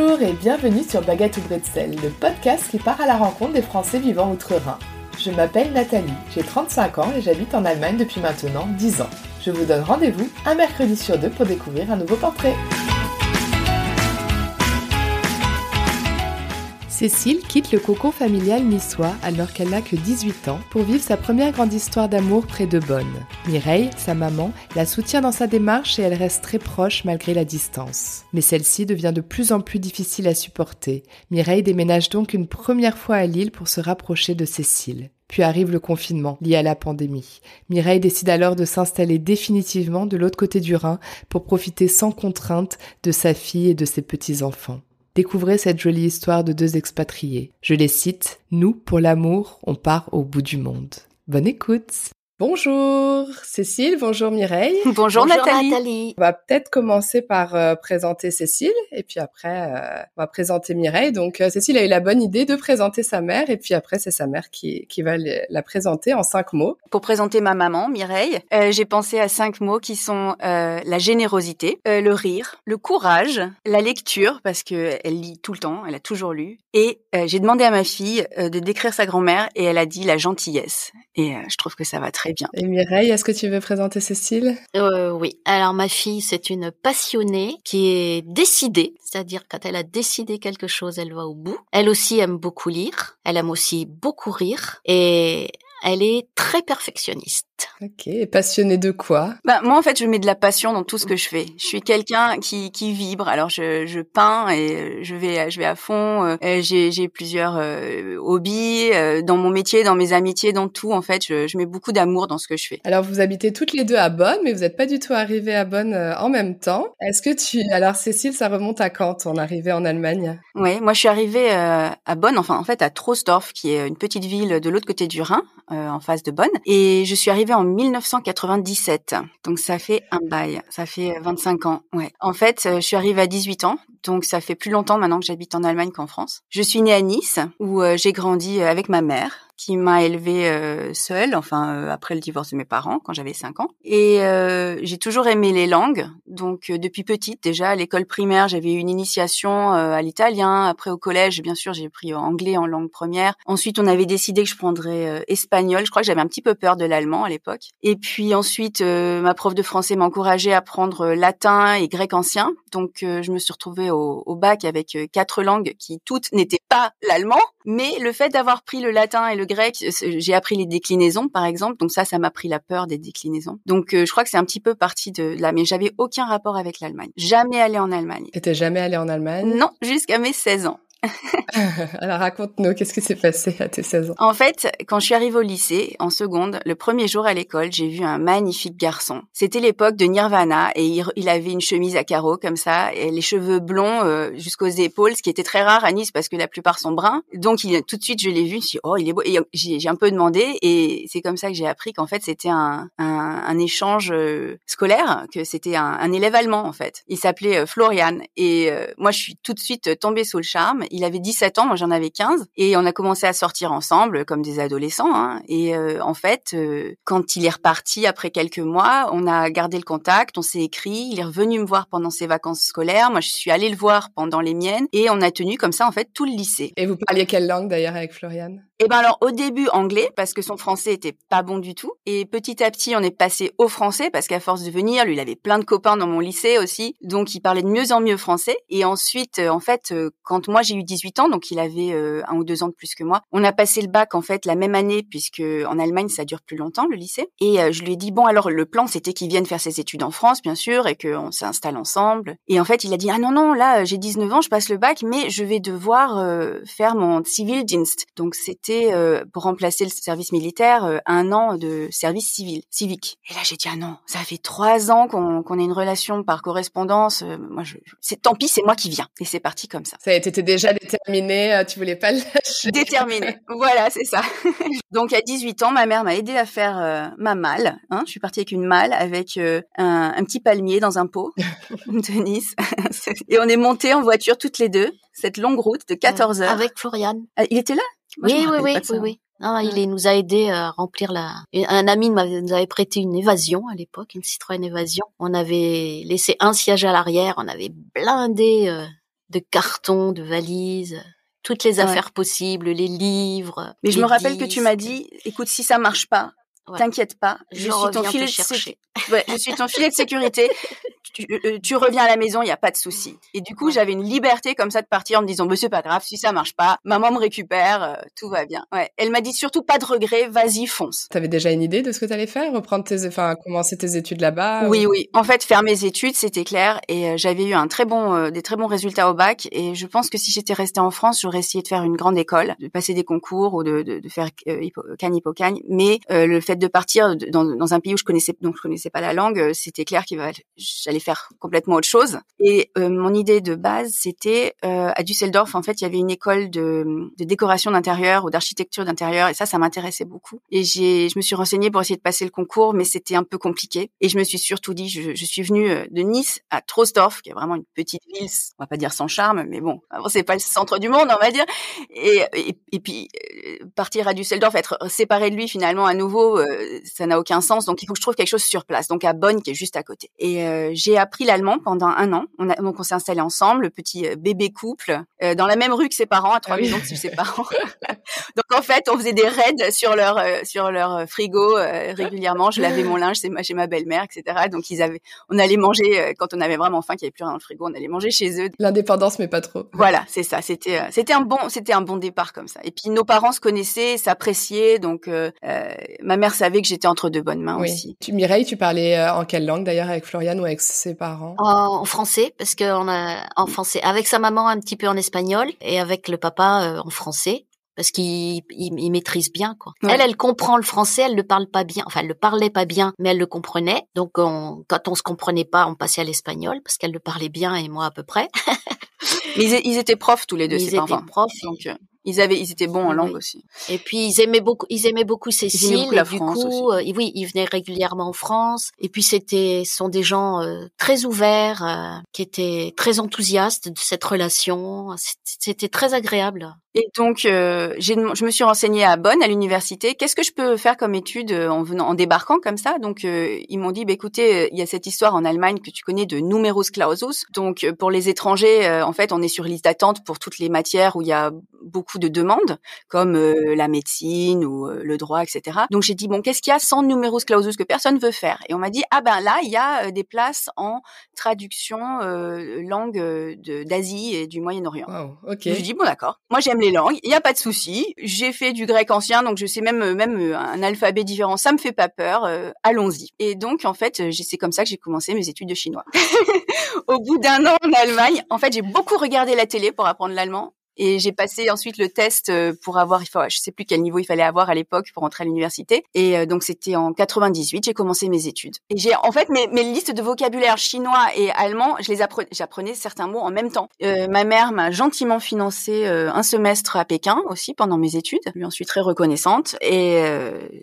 Bonjour et bienvenue sur Baguette ou Bretzel, le podcast qui part à la rencontre des Français vivant outre-Rhin. Je m'appelle Nathalie, j'ai 35 ans et j'habite en Allemagne depuis maintenant 10 ans. Je vous donne rendez-vous un mercredi sur deux pour découvrir un nouveau portrait. Cécile quitte le cocon familial niçois alors qu'elle n'a que 18 ans pour vivre sa première grande histoire d'amour près de Bonn. Mireille, sa maman, la soutient dans sa démarche et elle reste très proche malgré la distance. Mais celle-ci devient de plus en plus difficile à supporter. Mireille déménage donc une première fois à Lille pour se rapprocher de Cécile. Puis arrive le confinement lié à la pandémie. Mireille décide alors de s'installer définitivement de l'autre côté du Rhin pour profiter sans contrainte de sa fille et de ses petits-enfants. Découvrez cette jolie histoire de deux expatriés. Je les cite, Nous, pour l'amour, on part au bout du monde. Bonne écoute Bonjour Cécile, bonjour Mireille. Bonjour, Nathalie. On va peut-être commencer par euh, présenter Cécile et puis après euh, on va présenter Mireille. Donc euh, Cécile a eu la bonne idée de présenter sa mère et puis après c'est sa mère qui, qui va la présenter en cinq mots. Pour présenter ma maman Mireille, j'ai pensé à cinq mots qui sont la générosité, le rire, le courage, la lecture parce que elle lit tout le temps, elle a toujours lu et j'ai demandé à ma fille de décrire sa grand-mère et elle a dit la gentillesse et je trouve que ça va très bien. Et Mireille, est-ce que tu veux présenter Cécile euh, Oui. Alors ma fille, c'est une passionnée qui est décidée, c'est-à-dire quand elle a décidé quelque chose, elle va au bout. Elle aussi aime beaucoup lire, elle aime aussi beaucoup rire et elle est très perfectionniste. Ok, et passionnée de quoi? Bah moi en fait je mets de la passion dans tout ce que je fais. Je suis quelqu'un qui, qui vibre. Alors je, je peins et je vais je vais à fond. Euh, j'ai j'ai plusieurs euh, hobbies euh, dans mon métier, dans mes amitiés, dans tout. En fait je, je mets beaucoup d'amour dans ce que je fais. Alors vous habitez toutes les deux à Bonn, mais vous n'êtes pas du tout arrivées à Bonn en même temps. Est-ce que tu alors Cécile ça remonte à quand ton arrivée en Allemagne? Oui, moi je suis arrivée à Bonn, enfin en fait à Troisdorf qui est une petite ville de l'autre côté du Rhin, en face de Bonn, et je suis arrivée en 1997. Donc ça fait un bail, ça fait 25 ans. Ouais. En fait, euh, je suis arrivée à 18 ans, donc ça fait plus longtemps maintenant que j'habite en Allemagne qu'en France. Je suis née à Nice où euh, j'ai grandi euh, avec ma mère qui m'a élevée euh, seule, enfin euh, après le divorce de mes parents quand j'avais 5 ans. Et euh, j'ai toujours aimé les langues, donc depuis petite déjà à l'école primaire j'avais eu une initiation à l'italien. Après au collège bien sûr j'ai pris anglais en langue première. Ensuite on avait décidé que je prendrais espagnol. Je crois que j'avais un petit peu peur de l'allemand à l'époque. Et puis ensuite ma prof de français m'a encouragée à prendre latin et grec ancien. Donc je me suis retrouvée au, au bac avec quatre langues qui toutes n'étaient pas l'allemand, mais le fait d'avoir pris le latin et le grec, j'ai appris les déclinaisons, par exemple. Donc ça, ça m'a pris la peur des déclinaisons. Donc euh, je crois que c'est un petit peu parti de là, mais j'avais aucun rapport avec l'Allemagne. Jamais allé en Allemagne. T'étais jamais allé en Allemagne? Non, jusqu'à mes 16 ans. Alors raconte-nous, qu'est-ce qui s'est passé à tes 16 ans? En fait, quand je suis arrivée au lycée, en seconde, le premier jour à l'école, j'ai vu un magnifique garçon. C'était l'époque de Nirvana et il, avait une chemise à carreaux comme ça et les cheveux blonds euh, jusqu'aux épaules, ce qui était très rare à Nice parce que la plupart sont bruns. Donc il, tout de suite, je l'ai vu, je me suis dit, oh, il est beau. Et j'ai un peu demandé et c'est comme ça que j'ai appris qu'en fait, c'était un, un, un, échange euh, scolaire, que c'était un, un, élève allemand en fait. Il s'appelait euh, Florian et moi, je suis tout de suite tombée sous le charme il avait 17 ans, moi j'en avais 15, et on a commencé à sortir ensemble comme des adolescents. Hein. Et euh, en fait, euh, quand il est reparti après quelques mois, on a gardé le contact, on s'est écrit. Il est revenu me voir pendant ses vacances scolaires. Moi, je suis allée le voir pendant les miennes, et on a tenu comme ça en fait tout le lycée. Et vous parliez quelle langue d'ailleurs avec Florian Eh ben alors au début anglais parce que son français était pas bon du tout, et petit à petit on est passé au français parce qu'à force de venir, lui il avait plein de copains dans mon lycée aussi, donc il parlait de mieux en mieux français. Et ensuite, euh, en fait, quand moi j'ai eu 18 ans, donc il avait euh, un ou deux ans de plus que moi. On a passé le bac en fait la même année puisque en Allemagne ça dure plus longtemps le lycée. Et euh, je lui ai dit bon alors le plan c'était qu'il vienne faire ses études en France bien sûr et qu'on s'installe ensemble. Et en fait il a dit ah non non là j'ai 19 ans je passe le bac mais je vais devoir euh, faire mon Zivildienst. Donc c'était pour remplacer le service militaire un an de service civil civique. Et là j'ai dit ah non ça fait trois ans qu'on qu'on a une relation par correspondance. moi je c'est tant pis c'est moi qui viens et c'est parti comme ça. Ça a été déjà déterminé, euh, tu voulais pas le lâcher. Déterminé, voilà, c'est ça. Donc à 18 ans, ma mère m'a aidé à faire euh, ma malle. Hein. Je suis partie avec une malle, avec euh, un, un, petit palmier dans un pot de Nice. Et on est monté en voiture toutes les deux, cette longue route de 14 heures. Avec Florian. Ah, il était là? Oui, oui, oui, oui, oui. Non, il nous a aidé à remplir la. Un ami nous avait prêté une évasion à l'époque, une Citroën évasion. On avait laissé un siège à l'arrière, on avait blindé de cartons, de valises, toutes les affaires possibles, les livres. Mais je me rappelle que tu m'as dit, écoute, si ça marche pas, T'inquiète pas, je, suis ton filet de ouais, je suis ton filet de sécurité. tu, euh, tu, reviens à la maison, il y a pas de souci. Et du coup, j'avais une liberté comme ça de partir en me disant, bah, c'est pas grave, si ça marche pas, maman me récupère, euh, tout va bien. Ouais. Elle m'a dit surtout pas de regret, vas-y, fonce. T'avais déjà une idée de ce que t'allais faire, reprendre tes, enfin, commencer tes études là-bas Oui, oui. En fait, faire mes études, c'était clair, et euh, j'avais eu un très bon, des très bons résultats au bac. Et je pense que si j'étais restée en France, j'aurais essayé de faire une grande école, de passer des concours ou de, de, de faire cagne hippocagne. Mais le fait de partir dans, un pays où je connaissais donc je connaissais pas la langue, c'était clair qu'il j'allais faire complètement autre chose. Et euh, mon idée de base, c'était euh, à Düsseldorf. En fait, il y avait une école de, de décoration d'intérieur ou d'architecture d'intérieur, et ça, ça m'intéressait beaucoup. Et j'ai, je me suis renseignée pour essayer de passer le concours, mais c'était un peu compliqué. Et je me suis surtout dit, je, je suis venue euh, de Nice à Troisdorf, qui est vraiment une petite ville, on va pas dire sans charme, mais bon, c'est pas le centre du monde, on va dire. Et, et, puis partir à Düsseldorf, être séparé de lui finalement à nouveau, ça n'a aucun sens. Donc il faut que je trouve quelque chose sur place. Donc à Bonn, qui est juste à côté. Et j'ai appris l'allemand pendant un an. On a, donc on s'est installé ensemble, le petit euh, bébé couple, euh, dans la même rue que ses parents, à trois ah maisons de ses parents. Donc en fait, on faisait des raids sur leur euh, sur leur frigo régulièrement. Je lavais mon linge chez ma belle-mère, etc. Donc ils avaient, on allait manger quand on avait vraiment faim, qu'il n'y avait plus rien dans le frigo, on allait manger chez eux. L'indépendance, mais pas trop. Voilà, c'est ça. C'était c'était un bon c'était un bon départ comme ça. Et puis nos parents se connaissaient, s'appréciaient, donc ma mère savait que j'étais entre de bonnes mains aussi. Tu Mireille, tu parlais en quelle langue d'ailleurs avec Florian ou avec ses parents? En français parce qu'on a en français avec sa maman un petit peu en espagnol et avec le papa euh, en français parce qu'il il, maîtrise bien quoi. Elle, elle comprend le français, elle le parle pas bien, enfin elle le parlait pas bien, mais elle le comprenait. Donc on, quand on se comprenait pas, on passait à l'espagnol parce qu'elle le parlait bien et moi à peu près. mais ils, étaient profs tous les deux. Ils étaient profs. Donc ils avaient, ils étaient bons en langue aussi. Et puis ils aimaient beaucoup, ils aimaient beaucoup Cécile. Ils la du coup, euh, oui, ils venaient régulièrement en France. Et puis c'était, sont des gens euh, très ouverts, euh, qui étaient très enthousiastes de cette relation. C'était très agréable. Et donc, je me suis renseignée à Bonn, à l'université. Qu'est-ce que je peux faire comme étude en venant, en débarquant comme ça? Donc, ils m'ont dit, bah, écoutez, il y a cette histoire en Allemagne que tu connais de numerus clausus. Donc, pour les étrangers, en fait, on est sur liste d'attente pour toutes les matières où il y a beaucoup de demandes, comme euh, la médecine ou euh, le droit, etc. Donc j'ai dit bon, qu'est-ce qu'il y a sans numerus clausus que personne veut faire? Et on m'a dit ah ben là, il y a euh, des places en traduction langue d'Asie et du Moyen-Orient. Wow, ok. J'ai dit bon d'accord, moi j'aime les langues, il n'y a pas de souci. J'ai fait du grec ancien, donc je sais même même un alphabet différent, ça me fait pas peur. Allons-y. Et donc en fait, c'est comme ça que j'ai commencé mes études de chinois. Au bout d'un an en Allemagne, en fait, j'ai beaucoup regardé la télé pour apprendre l'allemand et j'ai passé ensuite le test euh, pour avoir, je sais plus quel niveau il fallait avoir à l'époque pour entrer à l'université. Et euh, donc c'était en 98, j'ai commencé mes études. Et j'ai, en fait, mes, mes listes de vocabulaire chinois et allemand, je les apprenais, j'apprenais certains mots en même temps. Euh, ma mère m'a gentiment financé un semestre à Pékin aussi pendant mes études. Je lui en suis très reconnaissante et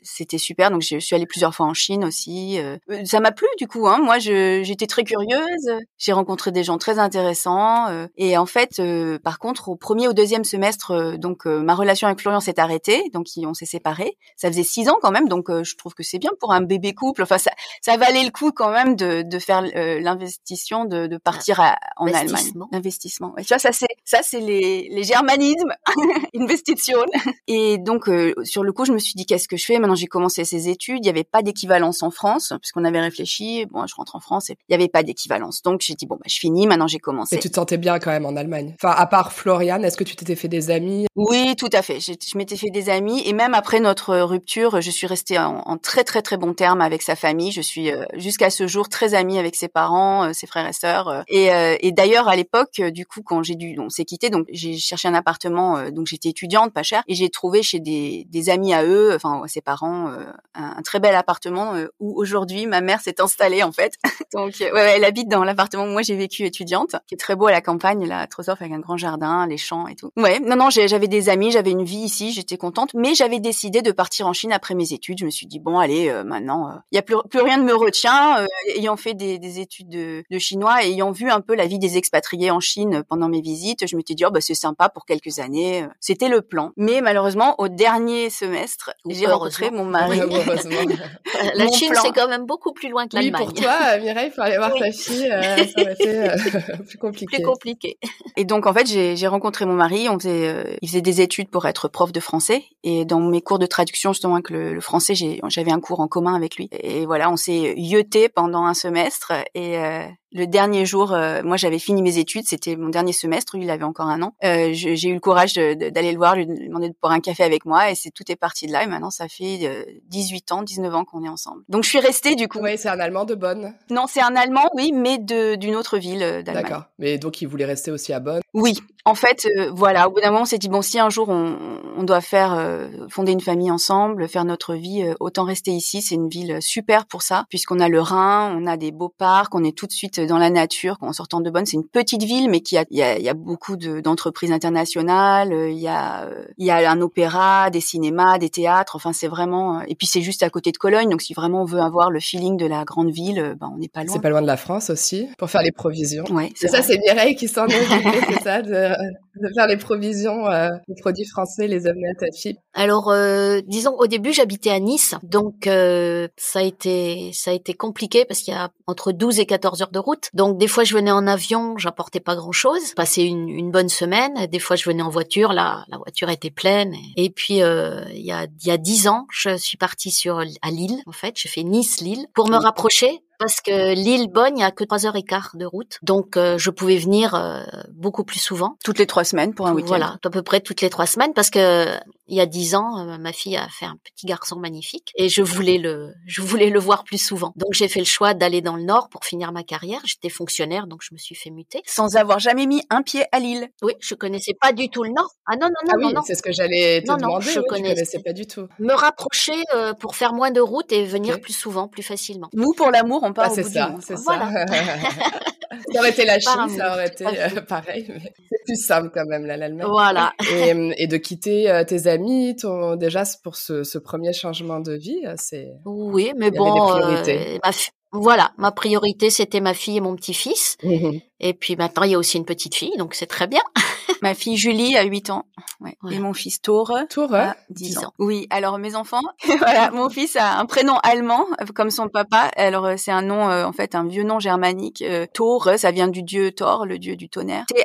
c'était super. Donc je suis allée plusieurs fois en Chine aussi. ça m'a plu du coup. Hein. Moi, j'étais très curieuse. J'ai rencontré des gens très intéressants. et en fait, par contre, au premier au deuxième semestre, euh, donc euh, ma relation avec Florian s'est arrêtée, donc on s'est séparés. Ça faisait six ans quand même, donc euh, je trouve que c'est bien pour un bébé couple. Enfin, ça, ça valait le coup quand même de, de faire l'investissement de, de, partir à, en Allemagne. Investissement. tu vois, ça c'est ça c'est les, les germanismes, investition. Et donc sur le coup, je me suis dit qu'est-ce que je fais? Maintenant, j'ai commencé ces études. Il n'y avait pas d'équivalence en France, puisqu'on avait réfléchi. Bon, je rentre en France et il n'y avait pas d'équivalence. Donc j'ai dit bon, bah, je finis. Maintenant, j'ai commencé. Et tu te sentais bien quand même en Allemagne. Enfin, à part Florian, est-ce que tu t'étais fait des amis? Oui, tout à fait. Je, m'étais fait des amis et même après notre rupture, je suis restée en, très très très bon terme avec sa famille. Je suis euh, jusqu'à ce jour très amie avec ses parents, euh, ses frères et sœurs. Euh, et, d'ailleurs à l'époque, du coup, quand j'ai dû, on s'est quitté, donc j'ai cherché un appartement. donc j'étais étudiante, pas cher, et j'ai trouvé chez des, des amis à eux, enfin ses parents, un, très bel appartement où aujourd'hui ma mère s'est installée en fait. donc elle habite dans l'appartement où moi j'ai vécu étudiante, qui est très beau à la campagne, là, à Trostorf avec un grand jardin, les champs et tout. Ouais, non, non, j'avais des amis, j'avais une vie ici, j'étais contente, mais j'avais décidé de partir en Chine après mes études. Je me suis dit bon, allez, euh, maintenant, il y a plus, plus rien ne me retient. ayant fait des, des études de, de, chinois et ayant vu un peu la vie des expatriés en Chine pendant mes visites, je m'étais dit oh bah c'est sympa pour quelques années. C'était le plan. Mais malheureusement, au dernier semestre, j'ai rencontré mon mari. la Chine, c'est quand même beaucoup plus loin que l'Allemagne. Oui, pour toi, Mireille, il faut aller voir ta fille. ça aurait été plus compliqué. Plus compliqué. Et donc en fait, j'ai rencontré mon mari. On faisait, euh, il faisait des études pour être prof de français. Et dans mes cours de traduction justement avec le, le français, j'avais un cours en commun avec lui. Et voilà, on s'est yoté pendant un semestre. Et euh, le dernier jour, euh, moi j'avais fini mes études, c'était mon dernier semestre, lui il avait encore un an. Euh, j'ai eu le courage d'aller le voir, lui demander de boire un café avec moi et c'est tout est parti de là. Et maintenant ça fait 18 ans, 19 ans qu'on est ensemble. Donc je suis restée du coup. Oui, c'est un Allemand de Bonn. Non, c'est un Allemand, oui, mais d'une autre ville d'Allemagne. D'accord. Mais donc il voulait rester aussi à Bonn? Oui, en fait, voilà. Au bout d'un moment, on s'est dit bon, si un jour on, on doit faire fonder une famille ensemble, faire notre vie, autant rester ici. C'est une ville super pour ça, puisqu'on a le Rhin, on a des beaux parcs, on est tout de suite dans la nature. En sortant de Bonn, c'est une petite ville, mais qui a, il y a, y a beaucoup d'entreprises internationales. Euh, il y a, euh, il y a un opéra, des cinémas, des théâtres. Enfin, c'est vraiment. Euh, et puis c'est juste à côté de Cologne, donc si vraiment on veut avoir le feeling de la grande ville, ben on n'est pas loin. C'est pas loin de la France aussi pour faire les provisions. Ouais. C'est ça, c'est Mireille qui s'en est c'est ça, de, de, faire les provisions euh, des produits français, les amener à ta fille. Alors, euh, disons au début j'habitais à Nice, donc euh, ça a été ça a été compliqué parce qu'il y a entre 12 et 14 heures de route. Donc des fois je venais en avion, j'apportais pas grand chose, passais une, une, bonne semaine. Des fois je venais en voiture, là la voiture était pleine. Et puis euh, il y a il y a 10 ans, je suis partie sur à Lille en fait, j'ai fait Nice Lille pour me rapprocher parce que l'île Bonne, il n'y a que trois heures et quart de route. Donc, euh, je pouvais venir euh, beaucoup plus souvent. Toutes les trois semaines pour un week-end. Voilà, à peu près toutes les trois semaines parce que il y a dix ans, euh, ma fille a fait un petit garçon magnifique et je voulais le, je voulais le voir plus souvent. Donc, j'ai fait le choix d'aller dans le Nord pour finir ma carrière. J'étais fonctionnaire, donc je me suis fait muter. Sans avoir jamais mis un pied à Lille. Oui, je connaissais pas du tout le Nord. Ah non, non, non, ah oui, non, C'est ce que j'allais te demander. Non, je oui, connaissais pas du tout. Me rapprocher pour faire moins de route et venir plus souvent, plus facilement. Nous, pour l'amour, on part ah, au bout ça. du monde c'est ça. ça aurait été la Chine, ça aurait été euh, pareil, mais c'est plus simple quand même, l'Allemagne. Voilà. Et, euh, et, de quitter euh, tes amis, ton, déjà pour ce, ce, premier changement de vie, c'est. Oui, mais bon, ma, voilà, ma priorité c'était ma fille et mon petit-fils. Mmh et puis maintenant il y a aussi une petite fille, donc c'est très bien. ma fille Julie a 8 ans ouais. et mon fils Tore, Tore a 10, ans. Oui, alors mes enfants, voilà, mon fils a un prénom allemand comme son papa. Alors c'est un nom euh, en fait un vieux nom germanique. Euh, Tore, ça vient du dieu Thor, le dieu du tonnerre. T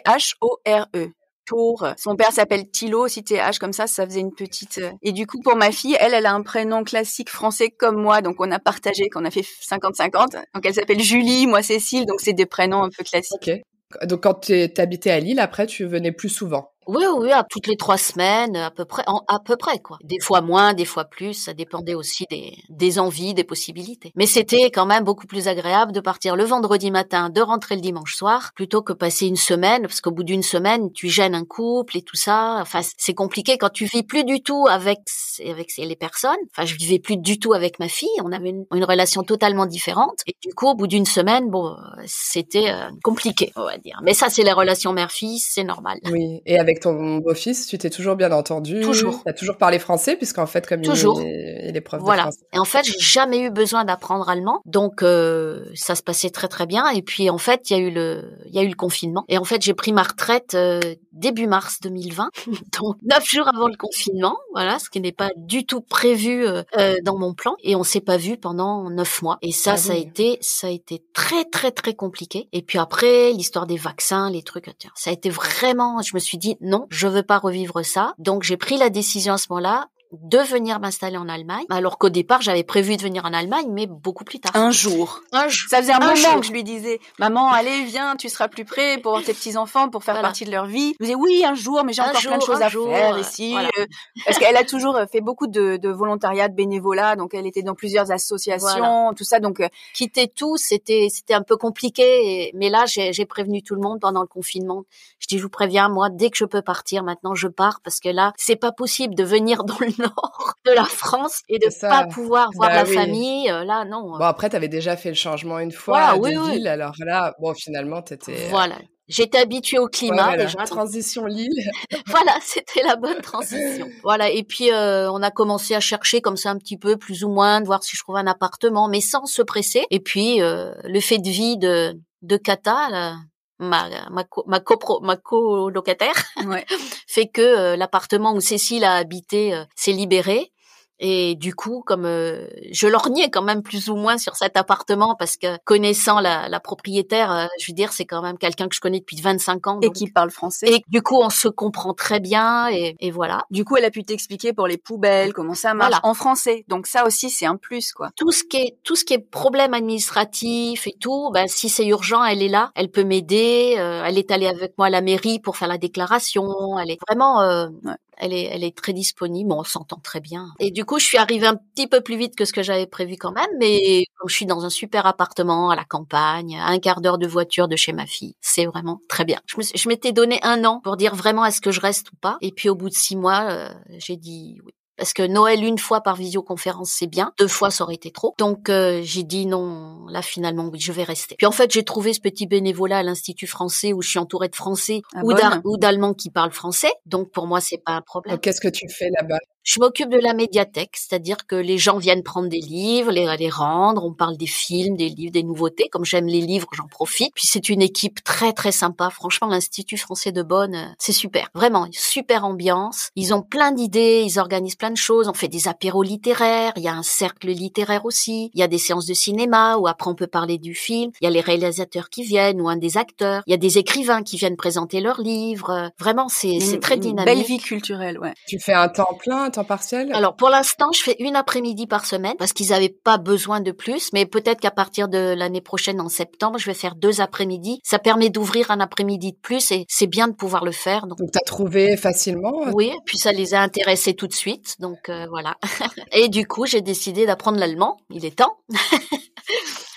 Son père s'appelle Thilo, si H comme ça, ça faisait une petite. Euh, et du coup, pour ma fille, elle, elle a un prénom classique français comme moi, donc on a partagé, qu'on a fait 50-50. Donc elle s'appelle Julie, moi Cécile, donc c'est des prénoms un peu classiques. Donc quand tu à Lille, après, tu venais plus souvent? Oui, oui, à toutes les trois semaines, à peu près, à peu près quoi. Des fois moins, des fois plus, ça dépendait aussi des, envies, des possibilités. Mais c'était quand même beaucoup plus agréable de partir le vendredi matin, de rentrer le dimanche soir, plutôt que passer une semaine, parce qu'au bout d'une semaine, tu gênes un couple et tout ça. Enfin, c'est compliqué quand tu vis plus du tout avec les personnes. Enfin, je vivais plus du tout avec ma fille, on avait une, une relation totalement différente. Et du coup, au bout d'une semaine, bon, c'était euh, compliqué, on va dire. Mais ça, c'est les relations mère-fille, c'est normal. Oui, et avec ton beau-fils, tu t'es toujours bien entendu. Toujours. Tu as toujours parlé français, puisqu'en fait, comme toujours. il, est, il est prof voilà. de français. Et en fait, j'ai jamais eu besoin d'apprendre allemand, donc euh, ça se passait très très bien. Et puis en fait, il y a eu le, il y a eu le confinement. Et en fait, j'ai pris ma retraite euh, début mars 2020, donc neuf jours avant le confinement. Voilà, ce qui n'est pas du tout prévu euh, dans mon plan. Et on s'est pas vu pendant neuf mois. Et ça, Ah ça a été, ça a été très très très compliqué. Et puis après, l'histoire des vaccins, les trucs, ça a été vraiment. Je me suis dit non, je veux pas revivre ça. Donc j'ai pris la décision à ce moment-là de venir m'installer en Allemagne, alors qu'au départ j'avais prévu de venir en Allemagne, mais beaucoup plus tard. Un jour. Un jour. Ça faisait un, Un moment jour. que je lui disais, maman, allez, viens, tu seras plus près pour voir tes petits enfants, pour faire Voilà. partie de leur vie. Je disais oui, un jour, mais j'ai encore plein de choses à jour, faire euh, ici. voilà. euh, parce qu'elle a toujours euh, fait beaucoup de, de volontariat, de bénévolat, donc elle était dans plusieurs associations, Voilà. tout ça. Donc euh, Quitter tout, c'était c'était un peu compliqué, et- mais là j'ai j'ai prévenu tout le monde pendant le confinement. Je dis je vous préviens, moi dès que je peux partir, maintenant je pars parce que là c'est pas possible de venir dans le nord de la France et de pas pouvoir voir Bah la oui. famille. euh, Là non. Bon, après, tu avais déjà fait le changement une fois Voilà, de oui, oui. ville, alors là, bon, finalement, t'étais... euh, Voilà. J'étais habituée au climat voilà, déjà. Transition Lille. voilà, c'était la bonne transition. Voilà, et puis euh, on a commencé à chercher comme ça un petit peu, plus ou moins, de voir si je trouvais un appartement, mais sans se presser. Et puis euh, le fait de vie de de Kata, là, ma ma co, ma, copro, ma colocataire, Ouais. fait que euh, l'appartement où Cécile a habité euh, s'est libéré. Et du coup, comme euh, je lorgnais quand même plus ou moins sur cet appartement parce que connaissant la, la propriétaire, euh, je veux dire, c'est quand même quelqu'un que je connais depuis 25 ans. Et qui parle français. et du coup, on se comprend très bien et, et voilà. du coup, elle a pu t'expliquer pour les poubelles comment ça marche Voilà. en français. Donc ça aussi, c'est un plus, quoi. Tout ce qui est tout ce qui est problème administratif et tout, ben si c'est urgent, elle est là, elle peut m'aider. euh, elle est allée avec moi à la mairie pour faire la déclaration. Elle est vraiment, euh, Ouais. Elle est elle est très disponible. On s'entend très bien. Et du coup, je suis arrivée un petit peu plus vite que ce que j'avais prévu quand même, mais je suis dans un super appartement à la campagne, à un quart d'heure de voiture de chez ma fille, c'est vraiment très bien. Je m'étais donné un an pour dire vraiment est-ce que je reste ou pas, et puis au bout de six mois, euh, j'ai dit oui. Parce que Noël une fois par visioconférence c'est bien, deux fois ça aurait été trop. Donc euh, j'ai dit non, là finalement oui je vais rester. Puis en fait j'ai trouvé ce petit bénévolat à l'Institut français où je suis entourée de Français À ou d'Allemands qui parlent français. Donc pour moi c'est pas un problème. Qu'est-ce que tu fais là-bas? Je m'occupe de la médiathèque, c'est-à-dire que les gens viennent prendre des livres, les, les rendre, on parle des films, des livres, des nouveautés. Comme j'aime les livres, j'en profite. Puis c'est une équipe très très sympa. Franchement, l'Institut français de Bonn, euh, c'est super. Vraiment, super ambiance. Ils ont plein d'idées, ils organisent plein de choses. On fait des apéros littéraires, il y a un cercle littéraire aussi. Il y a des séances de cinéma où après on peut parler du film. Il y a les réalisateurs qui viennent ou un des acteurs. Il y a des écrivains qui viennent présenter leurs livres. Vraiment, c'est c'est Une- très une dynamique. Belle vie culturelle, ouais. Tu fais un temps plein, un temps partiel? Alors pour l'instant, je fais une après-midi par semaine parce qu'ils n'avaient pas besoin de plus, mais peut-être qu'à partir de l'année prochaine en septembre, je vais faire deux après-midi. Ça permet d'ouvrir un après-midi de plus et c'est bien de pouvoir le faire. Donc Donc, tu as trouvé facilement oui, et puis ça les a intéressés tout de suite, donc euh, voilà. et du coup, j'ai décidé d'apprendre l'allemand. Il est temps.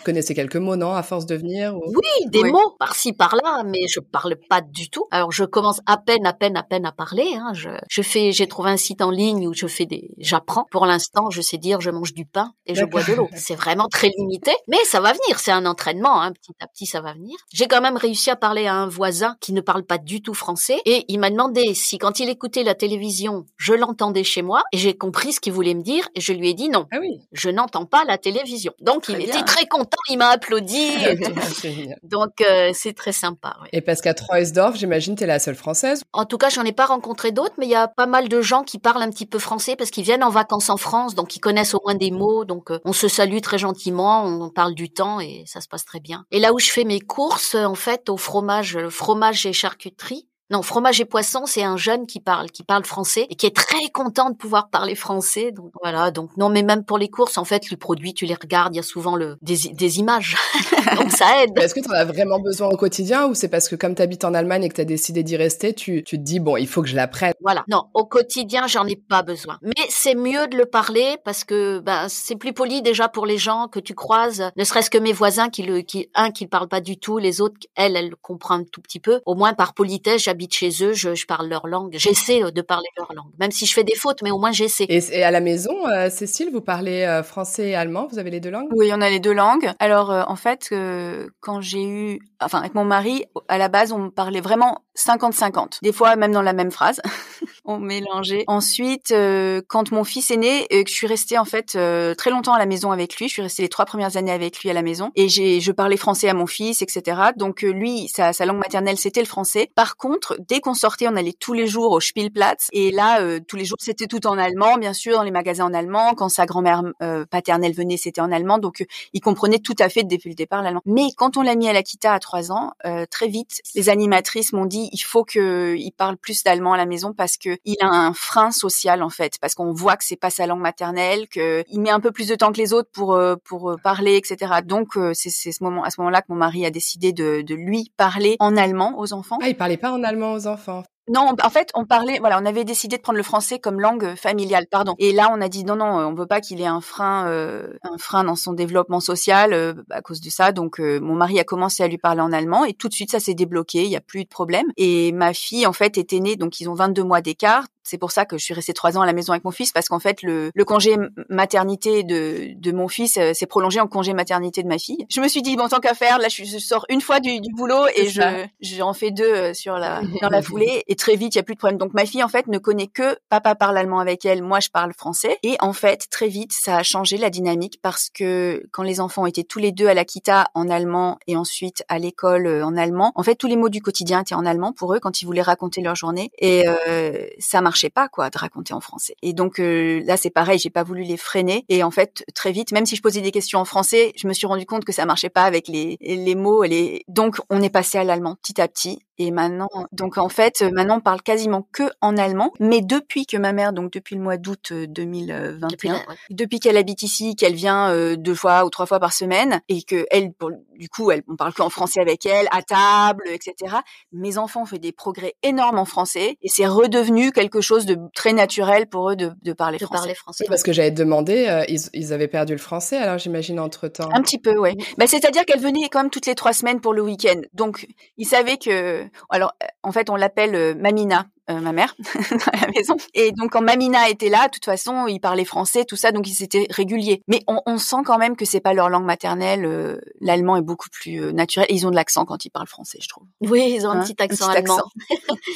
Tu connaissais quelques mots, non, à force de venir ou- Oui, des Oui. mots par-ci par-là, mais je parle pas du tout. Alors je commence à peine, à peine, à peine à parler. Hein. Je, je fais, j'ai trouvé un site en ligne où je fais des, j'apprends. Pour l'instant, je sais dire je mange du pain et je bois de l'eau. C'est vraiment très limité, mais ça va venir. C'est un entraînement, hein. petit à petit, ça va venir. J'ai quand même réussi à parler à un voisin qui ne parle pas du tout français et il m'a demandé si quand il écoutait la télévision, je l'entendais chez moi et j'ai compris ce qu'il voulait me dire et je lui ai dit non. Ah oui. Je n'entends pas la télévision. Donc Très il bien. était très content, il m'a applaudi. Génial. Donc euh, c'est très sympa. Et parce qu'à Troisdorf, j'imagine, tu es la seule française. En tout cas, j'en ai pas rencontré d'autres, mais il y a pas mal de gens qui parlent un petit peu français parce qu'ils viennent en vacances en France, donc ils connaissent au moins des mots. Donc euh, on se salue très gentiment, on parle du temps et ça se passe très bien. Et là où je fais mes courses, euh, en fait, au fromage, fromage et charcuterie. Non, fromage et poisson, c'est un jeune qui parle, qui parle français et qui est très content de pouvoir parler français. Donc voilà, donc non, mais même pour les courses, en fait, les produits, tu les regardes, il y a souvent le des, des images, donc ça aide. Est-ce que tu en as vraiment besoin au quotidien ou c'est parce que comme tu habites en Allemagne et que tu as décidé d'y rester, tu, tu te dis, bon, il faut que je l'apprenne? Voilà. Non, au quotidien, j'en ai pas besoin. Mais c'est mieux de le parler parce que ben c'est plus poli déjà pour les gens que tu croises, ne serait-ce que mes voisins qui le qui un qui parle pas du tout, les autres elles elles le comprennent un tout petit peu. Au moins par politesse, j'habite chez eux, je, je parle leur langue, j'essaie euh, de parler leur langue. Même si je fais des fautes, mais au moins j'essaie. Et, et à la maison, euh, Cécile, vous parlez euh, français et allemand? Vous avez les deux langues? Oui, on a les deux langues. Alors, euh, en fait, euh, quand j'ai eu, enfin, avec mon mari, à la base, on parlait vraiment 50-50. Des fois, même dans la même phrase, on mélangeait. Ensuite, euh, quand mon fils est né, euh, que je suis restée en fait euh, très longtemps à la maison avec lui. Je suis restée les trois premières années avec lui à la maison et j'ai, je parlais français à mon fils, etc. Donc euh, lui, sa, sa langue maternelle, c'était le français. Par contre, dès qu'on sortait, on allait tous les jours au Spielplatz et là, euh, tous les jours, c'était tout en allemand, bien sûr, dans les magasins en allemand. Quand sa grand-mère euh, paternelle venait, c'était en allemand. Donc euh, il comprenait tout à fait depuis le départ l'allemand. Mais quand on l'a mis à l'Akita à trois ans, euh, très vite, les animatrices m'ont dit il faut que il parle plus d'allemand à la maison parce que il a un frein social en fait, parce qu'on voit que c'est pas sa langue maternelle, que il met un peu plus de temps que les autres pour euh, pour parler, etc. Donc c'est c'est ce moment à ce moment-là que mon mari a décidé de de lui parler en allemand aux enfants. Ah, il parlait pas en allemand aux enfants. Non, en fait, on parlait, voilà, on avait décidé de prendre le français comme langue familiale, pardon. Et là, on a dit non, non, on veut pas qu'il ait un frein, euh, un frein dans son développement social euh, à cause de ça. Donc, euh, mon mari a commencé à lui parler en allemand et tout de suite, ça s'est débloqué. Il y a plus de problème. Et ma fille, en fait, était née, donc ils ont 22 mois d'écart. C'est pour ça que je suis restée trois ans à la maison avec mon fils parce qu'en fait, le, le congé maternité de, de mon fils s'est prolongé en congé maternité de ma fille. Je me suis dit bon, tant qu'à faire, là, je, sors une fois du, du boulot et je, j'en fais deux sur la dans la foulée et très vite, il y a plus de problème. Donc ma fille en fait ne connaît que papa parle allemand avec elle, moi je parle français et en fait, très vite, ça a changé la dynamique parce que quand les enfants étaient tous les deux à l'Akita en allemand et ensuite à l'école euh, en allemand, en fait, tous les mots du quotidien étaient en allemand pour eux quand ils voulaient raconter leur journée et euh, ça marchait pas quoi de raconter en français. Et donc euh, là, c'est pareil, j'ai pas voulu les freiner et en fait, très vite, même si je posais des questions en français, je me suis rendu compte que ça marchait pas avec les les mots les donc on est passé à l'allemand petit à petit et maintenant, donc en fait, on parle quasiment que en allemand. Mais depuis que ma mère, donc depuis le mois d'août 2021, depuis, qu'elle habite ici, qu'elle vient euh, deux fois ou trois fois par semaine, et que elle, du coup, elle, on parle qu'en français avec elle, à table, etc. Mes enfants ont fait des progrès énormes en français, et c'est redevenu quelque chose de très naturel pour eux de, de parler de français. Parler français. parce que j'avais demandé, euh, ils, ils, avaient perdu le français, alors j'imagine entre temps. Un petit peu, ouais. Bah, c'est-à-dire qu'elle venait quand même toutes les trois semaines pour le week-end, donc ils savaient que alors, euh, en fait, on l'appelle euh, Mamina euh, ma mère à la maison. Et donc quand Mamina était là, de toute façon, ils parlaient français, tout ça, donc ils étaient réguliers. Mais on, on sent quand même que c'est pas leur langue maternelle. Euh, l'allemand est beaucoup plus euh, naturel. Et ils ont de l'accent quand ils parlent français, je trouve. Oui, ils ont un hein, petit accent allemand.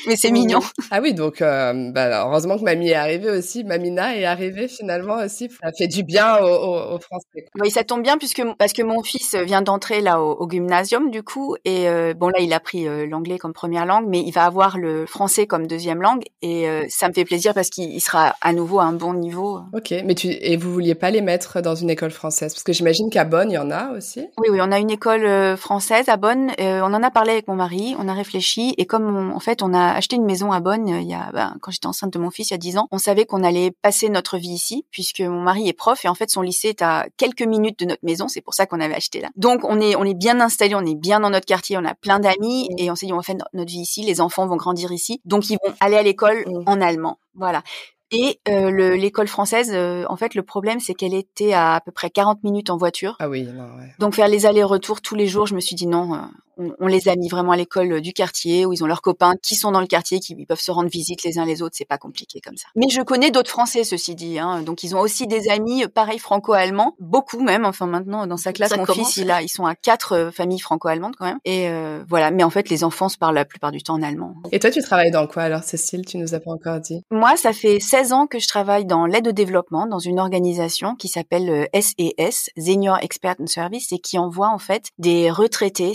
Mais c'est mignon. Ah oui, donc bah, heureusement que Mamie est arrivée aussi. Mamina est arrivée finalement aussi. Ça fait du bien aux, aux, Français. Oui, ça tombe bien puisque parce que mon fils vient d'entrer là au, au, gymnasium du coup. Et bon là, il a pris l'anglais comme première langue, mais il va avoir le français comme deuxième deuxième langue et euh, ça me fait plaisir parce qu'il sera à nouveau à un bon niveau. Ok, mais tu et vous vouliez pas les mettre dans une école française? Parce que j'imagine qu'à Bonn il y en a aussi. Oui, oui, on a une école euh, française à Bonn. Euh, on en a parlé avec mon mari, on a réfléchi et comme en fait on a acheté une maison à Bonn il y a ben, quand j'étais enceinte de mon fils il y a dix ans, on savait qu'on allait passer notre vie ici puisque mon mari est prof et en fait son lycée est à quelques minutes de notre maison. C'est pour ça qu'on avait acheté là. Donc on est on est bien installé, on est bien dans notre quartier, on a plein d'amis et on s'est dit on va faire notre vie ici. Les enfants vont grandir ici, donc ils vont aller à l'école mmh. en allemand. Voilà. Et euh, l'école française, euh, en fait, le problème, c'est qu'elle était à à peu près 40 minutes en voiture. Ah oui, non, ouais. Donc faire les allers-retours tous les jours, je me suis dit non, euh, on, les a mis vraiment à l'école du quartier où ils ont leurs copains qui sont dans le quartier, qui peuvent se rendre visite les uns les autres. C'est pas compliqué comme ça. Mais je connais d'autres Français, ceci dit. Hein, donc ils ont aussi des amis, pareil franco-allemands, beaucoup même. Enfin maintenant dans sa classe, mon fils, il a, ils sont à quatre familles franco-allemandes quand même. Et voilà. Mais en fait, les enfants se parlent la plupart du temps en allemand. Et toi, tu travailles dans quoi alors, Cécile? Tu nous as pas encore dit. Moi, ça fait 16 ans que je travaille dans l'aide au développement dans une organisation qui s'appelle SES, Senior Expert Service, et qui envoie en fait des retraités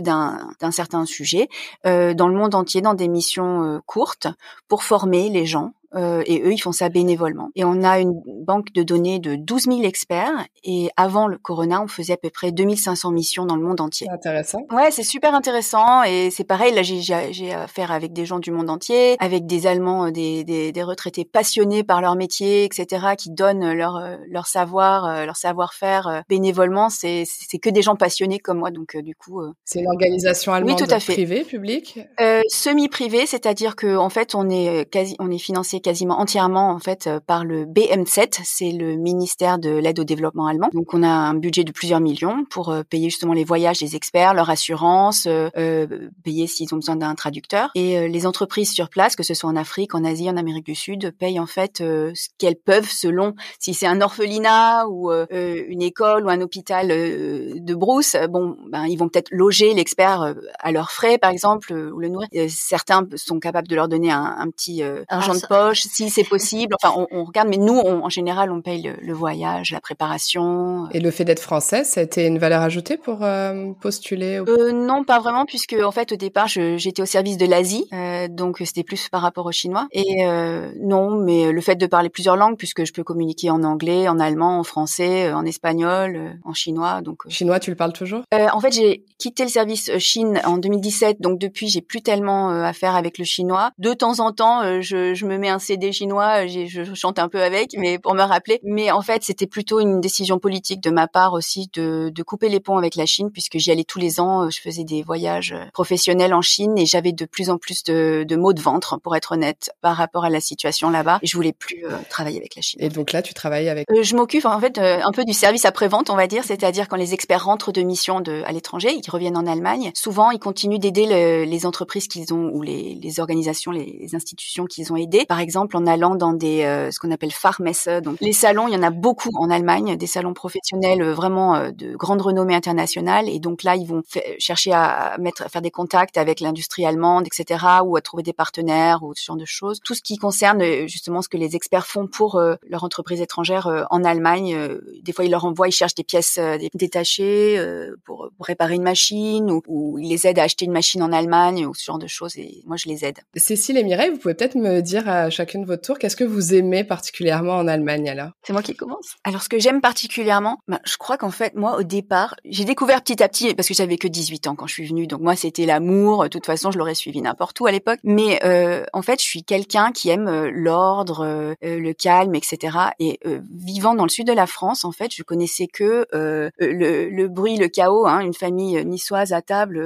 d'un certain sujet euh, dans le monde entier dans des missions euh, courtes pour former les gens euh, et eux, ils font ça bénévolement. Et on a une banque de données de 12 000 experts. Et avant le corona, on faisait à peu près 2500 missions dans le monde entier. Intéressant. Ouais, c'est super intéressant. Et c'est pareil, là, j'ai affaire avec des gens du monde entier, avec des Allemands, des, des, des, retraités passionnés par leur métier, etc., qui donnent leur, leur savoir, euh, leur savoir-faire euh, bénévolement. C'est que des gens passionnés comme moi. Donc, du coup... C'est une organisation allemande oui, tout à fait. privée, publique? Euh, Semi-privée, c'est-à-dire que en fait, on est quasi, on est financé quasiment entièrement en fait euh, par le BM7, c'est le ministère de l'aide au développement allemand. Donc on a un budget de plusieurs millions pour euh, payer justement les voyages des experts, leur assurance, euh, payer s'ils ont besoin d'un traducteur. Et les entreprises sur place, que ce soit en Afrique, en Asie, en Amérique du Sud, payent en fait ce qu'elles peuvent selon si c'est un orphelinat ou une école ou un hôpital de brousse. Bon, ben ils vont peut-être loger l'expert à leurs frais, par exemple, ou le nourrir. certains sont capables de leur donner un, petit argent ah, de poche si c'est possible. Enfin, on, on, regarde, mais nous, en général, on paye le, le, voyage, la préparation. Et le fait d'être française, ça a été une valeur ajoutée pour euh, postuler euh, Non, pas vraiment, puisque en fait, au départ, j'étais au service de l'Asie, euh, donc c'était plus par rapport aux Chinois. Et euh, non, mais le fait de parler plusieurs langues, puisque je peux communiquer en anglais, en allemand, en français, en espagnol, en chinois. Donc chinois, tu le parles toujours? En fait, j'ai quitté le service Chine en 2017, donc depuis, j'ai plus tellement affaire avec le chinois. De temps en temps, je, je me mets un CD chinois, je, chante un peu avec, mais pour me rappeler. Mais en fait, c'était plutôt une décision politique de ma part aussi de, de couper les ponts avec la Chine, puisque j'y allais tous les ans. Je faisais des voyages professionnels en Chine et j'avais de plus en plus de, de maux de ventre, pour être honnête, par rapport à la situation là-bas. Et je voulais plus travailler avec la Chine. Et donc là, tu travailles avec Je m'occupe en fait un peu du service après-vente, on va dire, c'est-à-dire quand les experts rentrent de mission de, à l'étranger, ils reviennent en Allemagne, souvent ils continuent d'aider le, les entreprises qu'ils ont ou les, les organisations, les, institutions qu'ils ont aidées. Par exemple, en allant dans des euh, ce qu'on appelle Fahrmesse, donc les salons, il y en a beaucoup en Allemagne, des salons professionnels euh, vraiment euh, de grande renommée internationale, et donc là ils vont chercher à mettre, à faire des contacts avec l'industrie allemande, etc., ou à trouver des partenaires ou ce genre de choses. Tout ce qui concerne justement ce que les experts font pour leur entreprise étrangère en Allemagne. des fois, ils leur envoient, ils cherchent des pièces détachées pour, pour, réparer une machine, ou, ou ils les aident à acheter une machine en Allemagne, ou ce genre de choses. Et moi, je les aide. Cécile et Mireille, vous pouvez peut-être me dire à chacune de votre tour, qu'est-ce que vous aimez particulièrement en Allemagne alors? C'est moi qui commence? Alors, ce que j'aime particulièrement, ben, je crois qu'en fait, moi, au départ, j'ai découvert petit à petit, parce que j'avais que 18 ans quand je suis venue, donc moi, c'était l'amour. De toute façon, je l'aurais suivi n'importe où à l'époque. Mais euh, en fait, je suis quelqu'un qui aime euh, l'ordre, euh, le calme, etc. Et vivant dans le sud de la France, en fait, je connaissais que le, le, bruit, le chaos. Hein, une famille niçoise à table,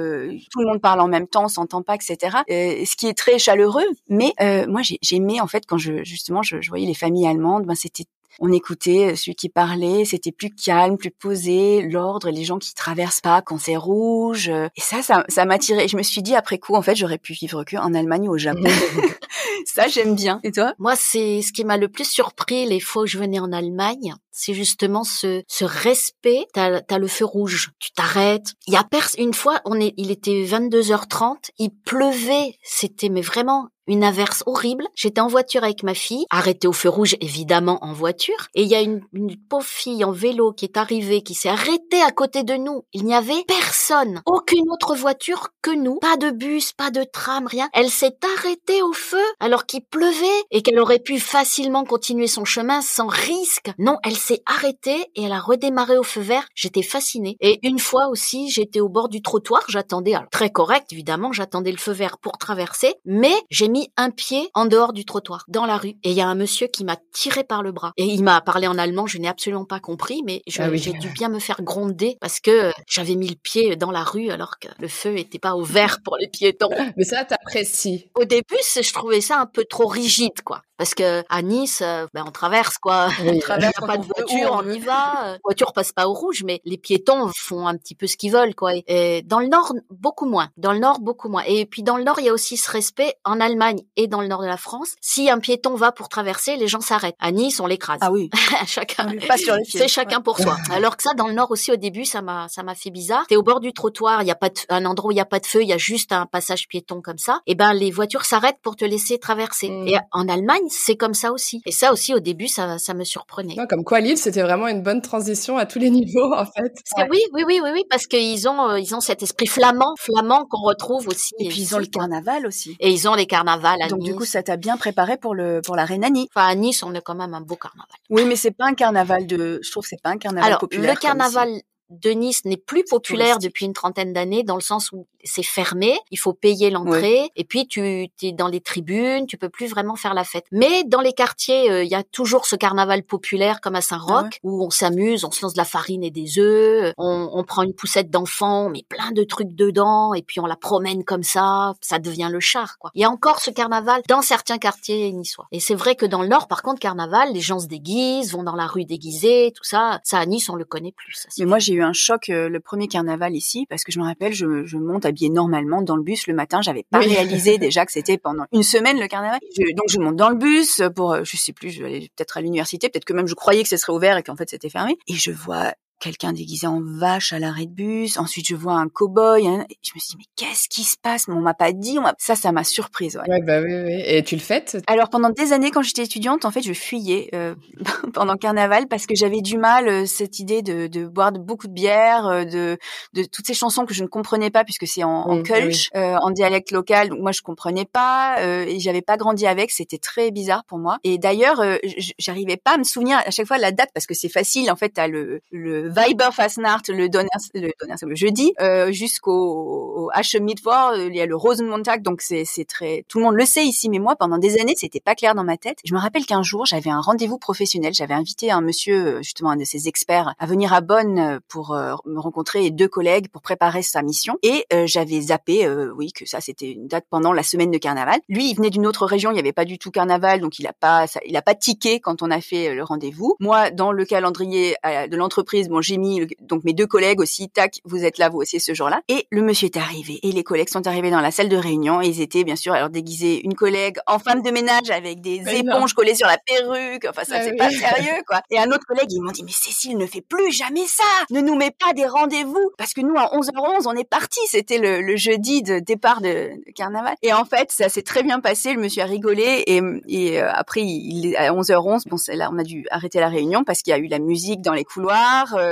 tout le monde parle en même temps, on s'entend pas, etc. Euh, ce qui est très chaleureux. Mais euh, moi, j'aimais en fait quand je justement je, je voyais les familles allemandes, ben c'était on écoutait celui qui parlait, c'était plus calme, plus posé, l'ordre, les gens qui traversent pas quand c'est rouge. Et ça, ça, ça m'attirait. Je me suis dit après coup, en fait, j'aurais pu vivre que en Allemagne ou au Japon. ça, j'aime bien. Et toi? Moi, c'est ce qui m'a le plus surpris les fois où je venais en Allemagne, c'est justement ce, ce respect. T'as as le feu rouge, tu t'arrêtes. Il y a personne. Une fois, on est, il était 22h30, il pleuvait. C'était mais vraiment une averse horrible. J'étais en voiture avec ma fille, arrêtée au feu rouge, évidemment en voiture. Et il y a une, une pauvre fille en vélo qui est arrivée, qui s'est arrêtée à côté de nous. Il n'y avait personne, aucune autre voiture que nous. Pas de bus, pas de tram, rien. Elle s'est arrêtée au feu alors qu'il pleuvait et qu'elle aurait pu facilement continuer son chemin sans risque. Non, elle s'est arrêtée et elle a redémarré au feu vert. J'étais fascinée. Et une fois aussi, j'étais au bord du trottoir. J'attendais, très correct évidemment, j'attendais le feu vert pour traverser, mais j'ai mis un pied en dehors du trottoir, dans la rue. Et il y a un monsieur qui m'a tiré par le bras. Et il m'a parlé en allemand, je n'ai absolument pas compris, mais ah j'ai dû bien me faire gronder parce que j'avais mis le pied dans la rue alors que le feu était pas ouvert pour les piétons. Mais ça, t'apprécies. Au début, je trouvais ça un peu trop rigide, quoi. Parce que à Nice, euh, ben on traverse quoi. on traverse pas de voiture, on y va. La voiture passe pas au rouge, mais les piétons font un petit peu ce qu'ils veulent quoi. Et dans le nord, beaucoup moins. Dans le nord, beaucoup moins. Et puis dans le nord, il y a aussi ce respect en Allemagne et dans le nord de la France. Si un piéton va pour traverser, les gens s'arrêtent. À Nice, on l'écrase. Ah oui. chacun. C'est chacun pour soi. Alors que ça, dans le nord aussi, au début, ça m'a ça m'a fait bizarre. T'es au bord du trottoir, il y a pas de, un endroit où il y a pas de feu, il y a juste un passage piéton comme ça. Et ben les voitures s'arrêtent pour te laisser traverser. Mm. Et en Allemagne, c'est comme ça aussi. Et ça aussi, au début, ça, ça me surprenait. comme quoi, Lille, c'était vraiment une bonne transition à tous les niveaux, en fait. Oui, oui, oui, oui, oui, parce qu'ils ont, euh, ils ont cet esprit flamand, flamand qu'on retrouve aussi. Et puis ils ont le carnaval aussi. Et ils ont les carnavals. À Donc du coup, ça t'a bien préparé pour le pour la Rhénanie. Enfin, à Nice, on a quand même un beau carnaval. Oui, mais c'est pas un carnaval de. Je trouve que c'est pas un carnaval Alors, populaire. Le carnaval de Nice n'est plus populaire depuis une trentaine d'années dans le sens où c'est fermé, il faut payer l'entrée et puis tu es dans les tribunes, tu peux plus vraiment faire la fête. Mais dans les quartiers, euh, il y a toujours ce carnaval populaire comme à Saint-Roch ah où on s'amuse, on se lance de la farine et des œufs, on, on prend une poussette d'enfant, on met plein de trucs dedans et puis on la promène comme ça, ça devient le char quoi. Il y a encore ce carnaval dans certains quartiers niçois. Et c'est vrai que dans le nord par contre carnaval, les gens se déguisent, vont dans la rue déguisés, tout ça, ça à Nice on le connaît plus. Ça, Mais moi j'ai eu un choc euh, le premier carnaval ici parce que je me rappelle je, je monte habillée normalement dans le bus le matin. J'avais pas réalisé déjà que c'était pendant une semaine le carnaval. donc je monte dans le bus pour, euh, je sais plus, je vais peut-être à l'université, peut-être que même je croyais que ce serait ouvert et qu'en fait c'était fermé. Et je vois quelqu'un déguisé en vache à l'arrêt de bus. Ensuite, je vois un cow-boy. Hein, je me suis dit, mais qu'est-ce qui se passe? On m'a pas dit. Ça, ça m'a surprise. Ouais. ouais. bah oui, oui. Et tu le fais Alors, pendant des années, quand j'étais étudiante, en fait, je fuyais euh, pendant carnaval parce que j'avais du mal, euh, cette idée de, de boire de, beaucoup de bière, euh, de, de toutes ces chansons que je ne comprenais pas puisque c'est en, en mmh, Kölsch, en dialecte local. Donc, moi, je comprenais pas et j'avais pas grandi avec. C'était très bizarre pour moi. Et d'ailleurs, j'arrivais pas à me souvenir à chaque fois la date parce que c'est facile. En fait, t'as le, le Viber Fastnacht le, donner, le, le jeudi euh, jusqu'au H-Mittwoch, il y a le Rosenmontag, donc c'est très, tout le monde le sait ici, mais moi pendant des années c'était pas clair dans ma tête. Je me rappelle qu'un jour j'avais un rendez-vous professionnel, j'avais invité un monsieur, justement un de ces experts, à venir à Bonn pour me rencontrer et deux collègues pour préparer sa mission, et j'avais zappé, oui, que ça c'était une date pendant la semaine de carnaval. Lui, il venait d'une autre région, il n'y avait pas du tout carnaval, donc il a pas, il a pas tiqué quand on a fait le rendez-vous. Moi, dans le calendrier de l'entreprise, j'ai mis donc mes deux collègues aussi, tac, vous êtes là vous aussi ce jour-là. Et le monsieur est arrivé et les collègues sont arrivés dans la salle de réunion et ils étaient bien sûr alors déguisés une collègue en femme de ménage avec des éponges collées sur la perruque. Enfin, ça ah c'est pas sérieux quoi. Et un autre collègue, ils m'ont dit mais Cécile ne fait plus jamais ça. Ne nous met pas des rendez-vous parce que nous à 11h11 on est parti. C'était le, jeudi de départ de, carnaval. Et en fait, ça s'est très bien passé. Le monsieur a rigolé et, et euh, après il, à 11h11, bon là on a dû arrêter la réunion parce qu'il y a eu la musique dans les couloirs, euh,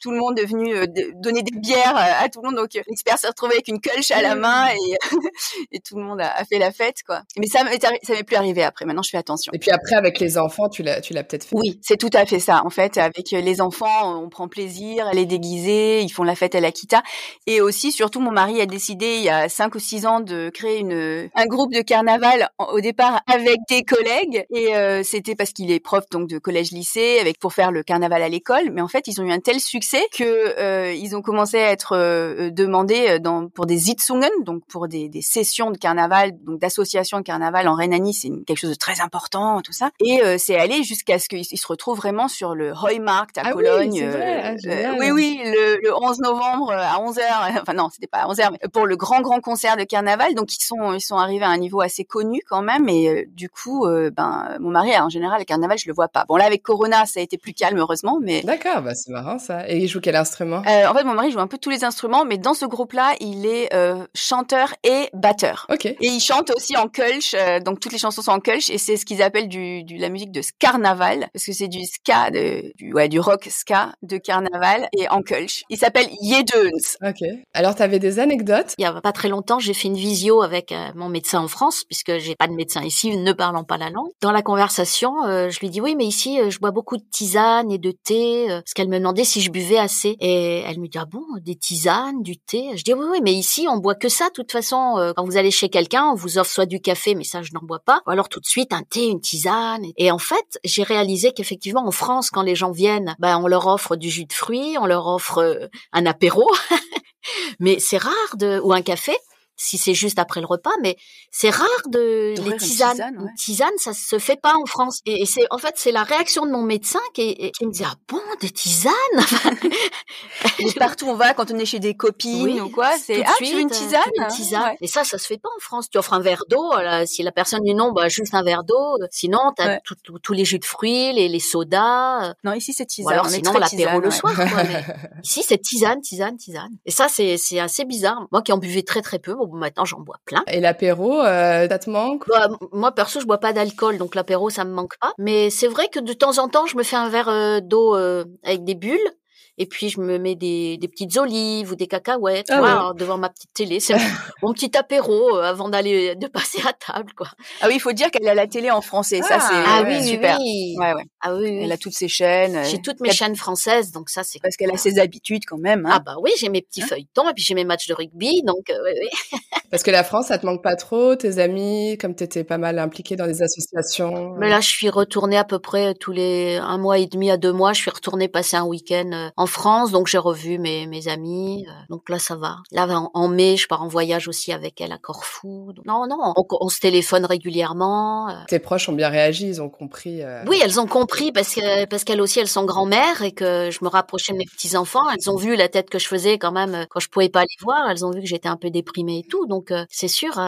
tout le monde est venu euh, donner des bières à tout le monde. Donc l'expert s'est retrouvé avec une colche à la main et, et tout le monde a, fait la fête quoi. Mais ça ça m'est plus arrivé après. Maintenant je fais attention. Et puis après avec les enfants, tu l'as tu l'as peut-être fait. Oui, c'est tout à fait ça. En fait, avec les enfants, on prend plaisir, elle est déguisée, ils font la fête à l'Akita et aussi surtout mon mari a décidé il y a cinq ou six ans de créer une un groupe de carnaval au départ avec des collègues et euh, c'était parce qu'il est prof donc de collège lycée avec pour faire le carnaval à l'école mais en fait ils ont eu un tel succès que euh, ils ont commencé à être euh, demandés euh, dans pour des Sitzungen donc pour des, des sessions de carnaval donc d'associations de carnaval en Rhénanie c'est quelque chose de très important tout ça et c'est allé jusqu'à ce qu'ils se retrouvent vraiment sur le Heumarkt à ah Cologne oui, vrai. Ah, oui oui le, le 11 novembre à 11h enfin non c'était pas à 11h mais pour le grand grand concert de carnaval donc ils sont ils sont arrivés à un niveau assez connu quand même et du coup ben mon mari en général le carnaval je le vois pas. Bon là avec Corona ça a été plus calme heureusement, mais d'accord, bah c'est marrant ça. Et il joue quel instrument? Euh, En fait mon mari joue un peu tous les instruments, mais dans ce groupe-là il est euh, chanteur et batteur. Ok. Et il chante aussi en Kölsch, euh, donc toutes les chansons sont en Kölsch et c'est ce qu'ils appellent du, du la musique de carnaval parce que c'est du ska, de, du ouais du rock ska de carnaval et en Kölsch. Il s'appelle Jedeuns. Ok. Alors tu avais des anecdotes? Il y a pas très longtemps j'ai fait une visio avec euh, mon médecin en France puisque j'ai pas de médecin ici ne parlant pas la langue. Dans la conversation je lui dis oui, mais ici, euh, je bois beaucoup de tisanes et de thé, euh, parce qu'elle me demandait si je buvais assez. Et elle me dit, ah bon, des tisanes, du thé? Je dis, oui, oui, mais ici, on boit que ça. De toute façon, euh, quand vous allez chez quelqu'un, on vous offre soit du café, mais ça, je n'en bois pas, ou alors tout de suite un thé, une tisane. Et en fait, j'ai réalisé qu'effectivement, en France, quand les gens viennent, ben, on leur offre du jus de fruits, on leur offre un apéro. mais c'est rare de ou un café si c'est juste après le repas, mais c'est rare de Tisane, tisane, ça se fait pas en France. Et, c'est en fait c'est la réaction de mon médecin qui, qui me dit ah bon des tisanes? partout on va quand on est chez des copines ou quoi, c'est ah tu veux une tisane? Une tisane. Et ça ça se fait pas en France. Tu offres un verre d'eau. Si la personne dit non, bah juste un verre d'eau. Sinon t'as tous les jus de fruits, les, les sodas. Non ici c'est tisane. Ou alors sinon l'apéro le soir. Quoi, ici c'est tisane, tisane, tisane. Et ça c'est c'est assez bizarre. Moi qui en buvais très très peu maintenant j'en bois plein. Et l'apéro, euh, ça te manque? Bah, Moi perso, je bois pas d'alcool, donc l'apéro ça me manque pas. Mais c'est vrai que de temps en temps, je me fais un verre euh, d'eau euh, avec des bulles et puis je me mets des, des petites olives ou des cacahuètes ah devant ma petite télé. C'est mon petit apéro euh, avant d'aller de passer à table quoi. Ah oui, il faut dire qu'elle a la télé en français, ça c'est ah, oui, super. Oui. Ouais, ouais. Ah oui, Elle a toutes ses chaînes. J'ai toutes mes chaînes françaises, donc ça c'est parce qu'elle a ses habitudes quand même. Hein. Ah bah oui, j'ai mes petits hein feuilletons et puis j'ai mes matchs de rugby, donc euh, oui, oui. parce que la France, ça te manque pas trop, tes amis, comme tu étais pas mal impliquée dans des associations. Mais là, je suis retournée à peu près tous les un mois et demi à deux mois. Je suis retournée passer un week-end euh, en France, donc j'ai revu mes, mes amis. Euh, donc là, ça va. Là, en, mai, je pars en voyage aussi avec elle à Corfou. non, non, on, se téléphone régulièrement. Euh. Tes proches ont bien réagi, ils ont compris. Euh. Oui, elles ont compris parce que parce qu'elles aussi, elles sont grand-mères et que je me rapprochais de mes petits enfants. Elles ont vu la tête que je faisais quand même quand je pouvais pas les voir. Elles ont vu que j'étais un peu déprimée et tout. Donc c'est sûr,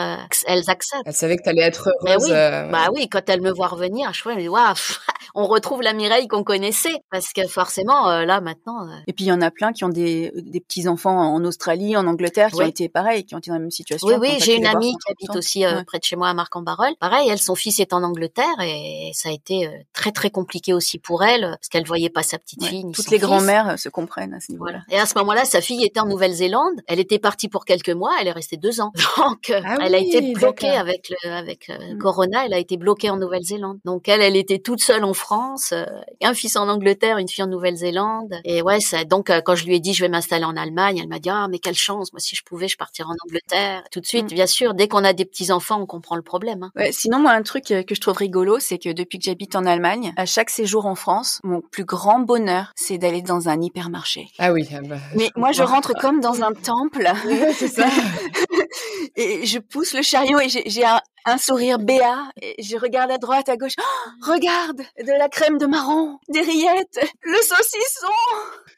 elles acceptent. Elles savaient que tu allais être heureuse. oui. Bah oui, quand elles me voient revenir, je me dis waouh, on retrouve la Mireille qu'on connaissait parce que forcément là maintenant. Et puis il y en a plein qui ont des, des petits enfants en Australie, en Angleterre, qui ont été pareil, qui ont été dans la même situation. Oui, oui, j'ai une amie qui habite aussi euh, près de chez moi à Marc-en-Barœul. Pareil, elle, son fils est en Angleterre et ça a été euh, très très compliqué aussi pour elle parce qu'elle voyait pas sa petite fille. Toutes les grand-mères euh, se comprennent à ce niveau-là. Et à ce moment-là, sa fille était en Nouvelle-Zélande. Elle était partie pour quelques mois, elle est restée deux ans. Donc, ah elle a été bloquée avec le avec mm. Corona. Elle a été bloquée en Nouvelle-Zélande. Donc elle, elle était toute seule en France, un fils en Angleterre, une fille en Nouvelle-Zélande. Et ouais, Donc, euh, quand je lui ai dit je vais m'installer en Allemagne, elle m'a dit ah mais quelle chance, moi si je pouvais, je partirais en Angleterre. Tout de suite, Mm. bien sûr, dès qu'on a des petits enfants, on comprend le problème. hein. Ouais, sinon, moi, un truc euh, que je trouve rigolo, c'est que depuis que j'habite en Allemagne, à chaque séjour en France, mon plus grand bonheur, c'est d'aller dans un hypermarché. Ah oui. ah bah, Mais moi, je rentre comme dans un temple Ouais, c'est ça. et je pousse le chariot et j'ai j'ai un, un sourire béat. Je regarde à droite, à gauche. Oh, regarde, de la crème de marron, des rillettes, le saucisson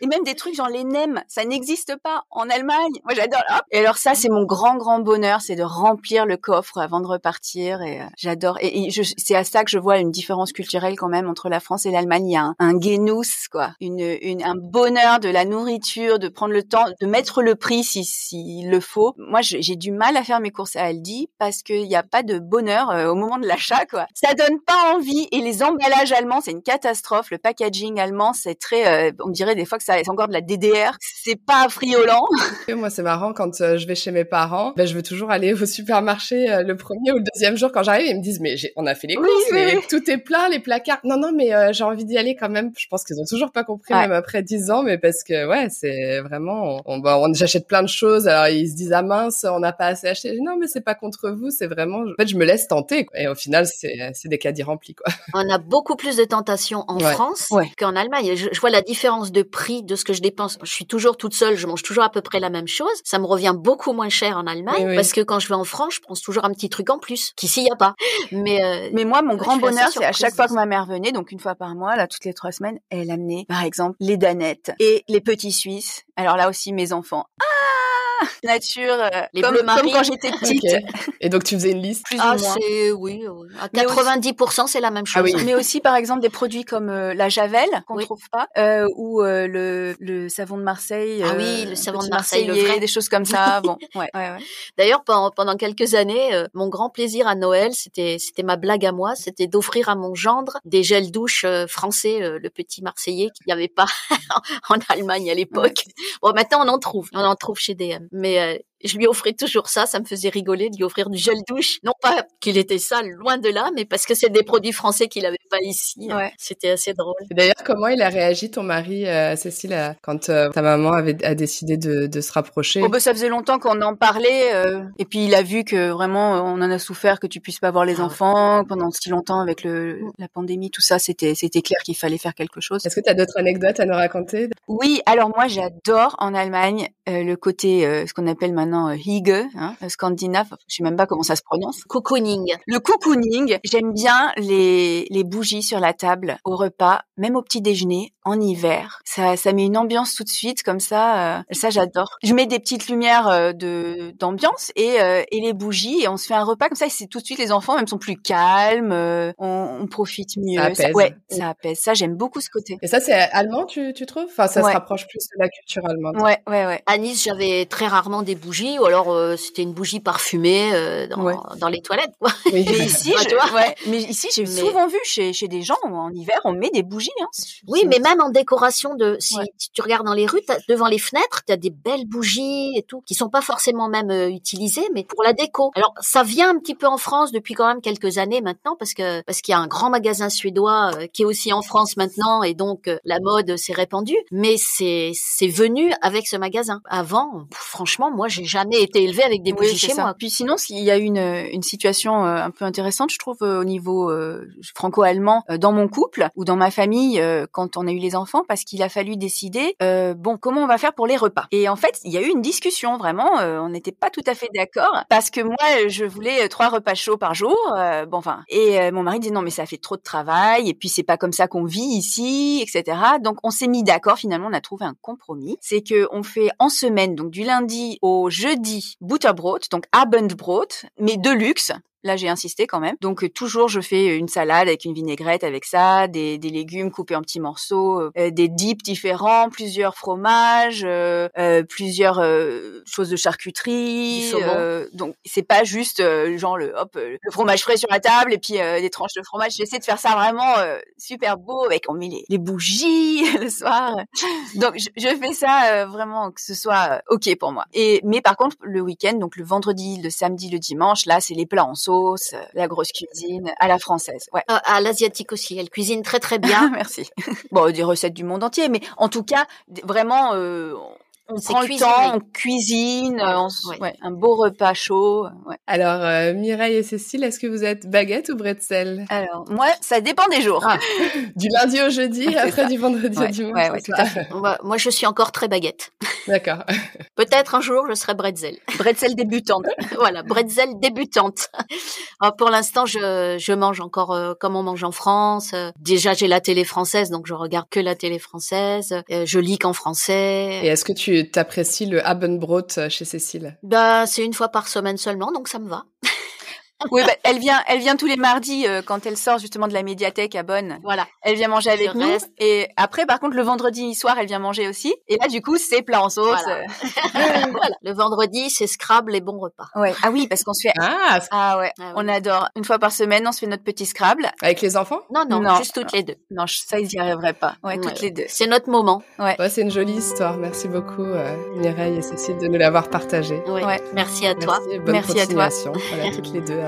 et même des trucs genre les nems. Ça n'existe pas en Allemagne. Moi, j'adore. Et alors ça, c'est mon grand grand bonheur, c'est de remplir le coffre avant de repartir. Et euh, j'adore. Et, c'est à ça que je vois une différence culturelle quand même entre la France et l'Allemagne. Il y a un, un quoi, un bonheur de la nourriture, de prendre le temps, de mettre le prix si s'il le faut. Moi, j'ai du mal à faire mes courses à Aldi parce qu'il n'y a pas de bonheur euh, au moment de l'achat, quoi. Ça donne pas envie. Et les emballages allemands, c'est une catastrophe. Le packaging allemand, c'est très, euh, on dirait des fois que ça c'est encore de la DDR. C'est pas friolant. Moi, c'est marrant quand euh, je vais chez mes parents, ben, je veux toujours aller au supermarché euh, le premier ou le deuxième jour quand j'arrive. Ils me disent, mais j'ai- on a fait les courses, oui, mais tout est plein, les placards. Non, non, mais euh, j'ai envie d'y aller quand même. Je pense qu'ils ont toujours pas compris, Ouais. même après dix ans, mais parce que ouais, c'est vraiment, on, bah, on j'achète plein de choses. Alors ils se disent, ah mince, on n'a pas assez acheté. Non, mais c'est pas contre vous, c'est vraiment, en fait, je me laisse tenter. quoi. Et au final, c'est des caddies remplis, quoi. On a beaucoup plus de tentations en Ouais. France Ouais. qu'en Allemagne. Je, je vois la différence de prix de ce que je dépense. Je suis toujours toute seule, je mange toujours à peu près la même chose. Ça me revient beaucoup moins cher en Allemagne Oui, oui. parce que quand je vais en France, je prends toujours un petit truc en plus qu'ici il y a pas. Mais, euh, Mais moi, mon Ouais, grand bonheur, c'est à chaque fois que ma mère venait, donc une fois par mois, là, toutes les trois semaines, elle amenait, par exemple, les danettes et les petits Suisses. Alors là aussi, mes enfants. Ah Nature, euh, Les comme, bleus comme quand j'étais petite. Et donc tu faisais une liste. plus ah, ou moins. c'est oui, oui. à Mais aussi- 90% c'est la même chose. Ah oui. Mais aussi, par exemple, des produits comme euh, la Javel, qu'on Oui. trouve pas, euh, ou euh, le, le savon de Marseille. Ah euh, oui, le savon de Marseille, le vrai. Des choses comme ça. Bon, ouais, ouais, ouais. D'ailleurs, pendant, pendant quelques années, euh, mon grand plaisir à Noël, c'était c'était ma blague à moi, c'était d'offrir à mon gendre des gels douche euh, français, euh, le petit Marseillais qu'il n'y avait pas en Allemagne à l'époque. Bon, maintenant on en trouve, on en trouve chez DM. Mais euh, je lui offrais toujours ça, ça me faisait rigoler de lui offrir du gel douche. Non pas qu'il était sale, loin de là, mais parce que c'est des produits français qu'il avait pas ici. Ouais. C'était assez drôle. D'ailleurs, comment il a réagi ton mari, euh, Cécile, euh, quand euh, ta maman avait a décidé de, de se rapprocher? Bon, bah, ça faisait longtemps qu'on en parlait, euh, et puis il a vu que vraiment on en a souffert, que tu puisses pas voir les Ah enfants pendant si longtemps avec le la pandémie, tout ça, c'était c'était clair qu'il fallait faire quelque chose. Est-ce que tu as d'autres anecdotes à nous raconter? Oui, alors moi j'adore en Allemagne euh, le côté euh, ce qu'on appelle maintenant euh, Hygge, hein, euh, scandinave, je sais même pas comment ça se prononce. Cocooning. Le cocooning, j'aime bien les, les bougies sur la table au repas, même au petit déjeuner en hiver. Ça, ça met une ambiance tout de suite comme ça. euh, ça, j'adore. Je mets des petites lumières euh, de d'ambiance et, euh, et les bougies et on se fait un repas comme ça. Et c'est tout de suite les enfants même sont plus calmes, euh, on, on profite mieux. apaise. ouais, ça apaise. Ça, j'aime beaucoup ce côté. Et ça, c'est allemand, tu, tu trouves? Enfin, ça Ouais. se rapproche plus de la culture allemande. Ouais, ouais, ouais. À Nice, j'avais très rarement des bougies, ou alors euh, c'était une bougie parfumée euh, dans, Ouais. dans les toilettes. Quoi. Oui. Mais ici, Ouais, je- tu vois. ouais, mais ici, j'ai Mais- souvent vu chez, chez des gens en hiver, on met des bougies. Hein. Oui, mais même en décoration de, si, Ouais. si tu regardes dans les rues, devant les fenêtres, tu as des belles bougies et tout, qui sont pas forcément même euh, utilisées, mais pour la déco. Alors, ça vient un petit peu en France depuis quand même quelques années maintenant, parce que parce qu'il y a un grand magasin suédois qui est aussi en France maintenant, et donc la mode s'est répandue. Mais c'est c'est venu avec ce magasin. Avant, franchement, moi, j'ai jamais été élevée avec des Oui, bougies c'est chez ça. moi. Puis sinon, il y a une, une situation euh, un peu intéressante, je trouve, euh, au niveau euh, franco-allemand euh, dans mon couple ou dans ma famille euh, quand on a eu les enfants, parce qu'il a fallu décider, euh, bon, comment on va faire pour les repas. Et en fait, il y a eu une discussion, vraiment, euh, on n'était pas tout à fait d'accord, parce que moi, je voulais euh, trois repas chauds par jour, euh, bon, enfin, et euh, mon mari disait non, mais ça fait trop de travail, et puis c'est pas comme ça qu'on vit ici, etc. Donc on s'est mis d'accord, finalement, on a trouvé un compromis, c'est que on fait en semaine, donc du lundi au jeudi, Butterbrot, donc Abendbrot, mais de luxe. Là, j'ai insisté quand même. Donc euh, toujours, je fais une salade avec une vinaigrette avec ça, des, des légumes coupés en petits morceaux, euh, des dips différents, plusieurs fromages, euh, euh, plusieurs euh, choses de charcuterie. Euh, donc c'est pas juste euh, genre le hop euh, le fromage frais sur la table et puis euh, des tranches de fromage. J'essaie de faire ça vraiment euh, super beau avec on met les, les bougies le soir. Donc je, je fais ça euh, vraiment que ce soit euh, ok pour moi. Et mais par contre le week-end, donc le vendredi, le samedi, le dimanche, là c'est les plats en sauce sauce, la grosse cuisine, à la française. Ouais. Euh, à l'asiatique aussi, elle cuisine très très bien. Merci. Bon, des recettes du monde entier, mais en tout cas, vraiment, euh, on prend le temps, on cuisine, un beau repas chaud. Alors, euh, Mireille et Cécile, est-ce que vous êtes baguette ou bretzel? Alors, moi, ça dépend des jours. Ah, du lundi au jeudi, après du vendredi au dimanche. tout à fait. moi, je suis encore très baguette. D'accord. Peut-être un jour, je serai bretzel. Bretzel débutante. voilà, bretzel débutante. pour l'instant, je, je mange encore euh, comme on mange en France. déjà, j'ai la télé française, donc je regarde que la télé française. Euh, je lis qu'en français. Et est-ce que tu t'apprécies le Abendbrot chez Cécile? Bah, c'est une fois par semaine seulement, donc ça me va. Oui, bah, elle vient, elle vient tous les mardis euh, quand elle sort justement de la médiathèque à Bonn. Voilà. Elle vient manger avec nous. Et après, par contre, le vendredi soir, elle vient manger aussi. Et là, du coup, c'est plat en sauce. Voilà. voilà. Le vendredi, c'est Scrabble et bon repas. Ouais. Ah oui, parce qu'on se fait. Ah. Ah ouais. Ah on adore. Une fois par semaine, on se fait notre petit Scrabble. Avec les enfants? Non, non, juste toutes les deux. Non, ça, ils y arriveraient pas. Ouais, toutes les deux. C'est notre moment. Ouais. ouais c'est une jolie histoire. Merci beaucoup, euh, Mireille et Cécile, de nous l'avoir partagé. Ouais. Merci à toi. Merci, bonne Merci à toi. Voilà, toutes les deux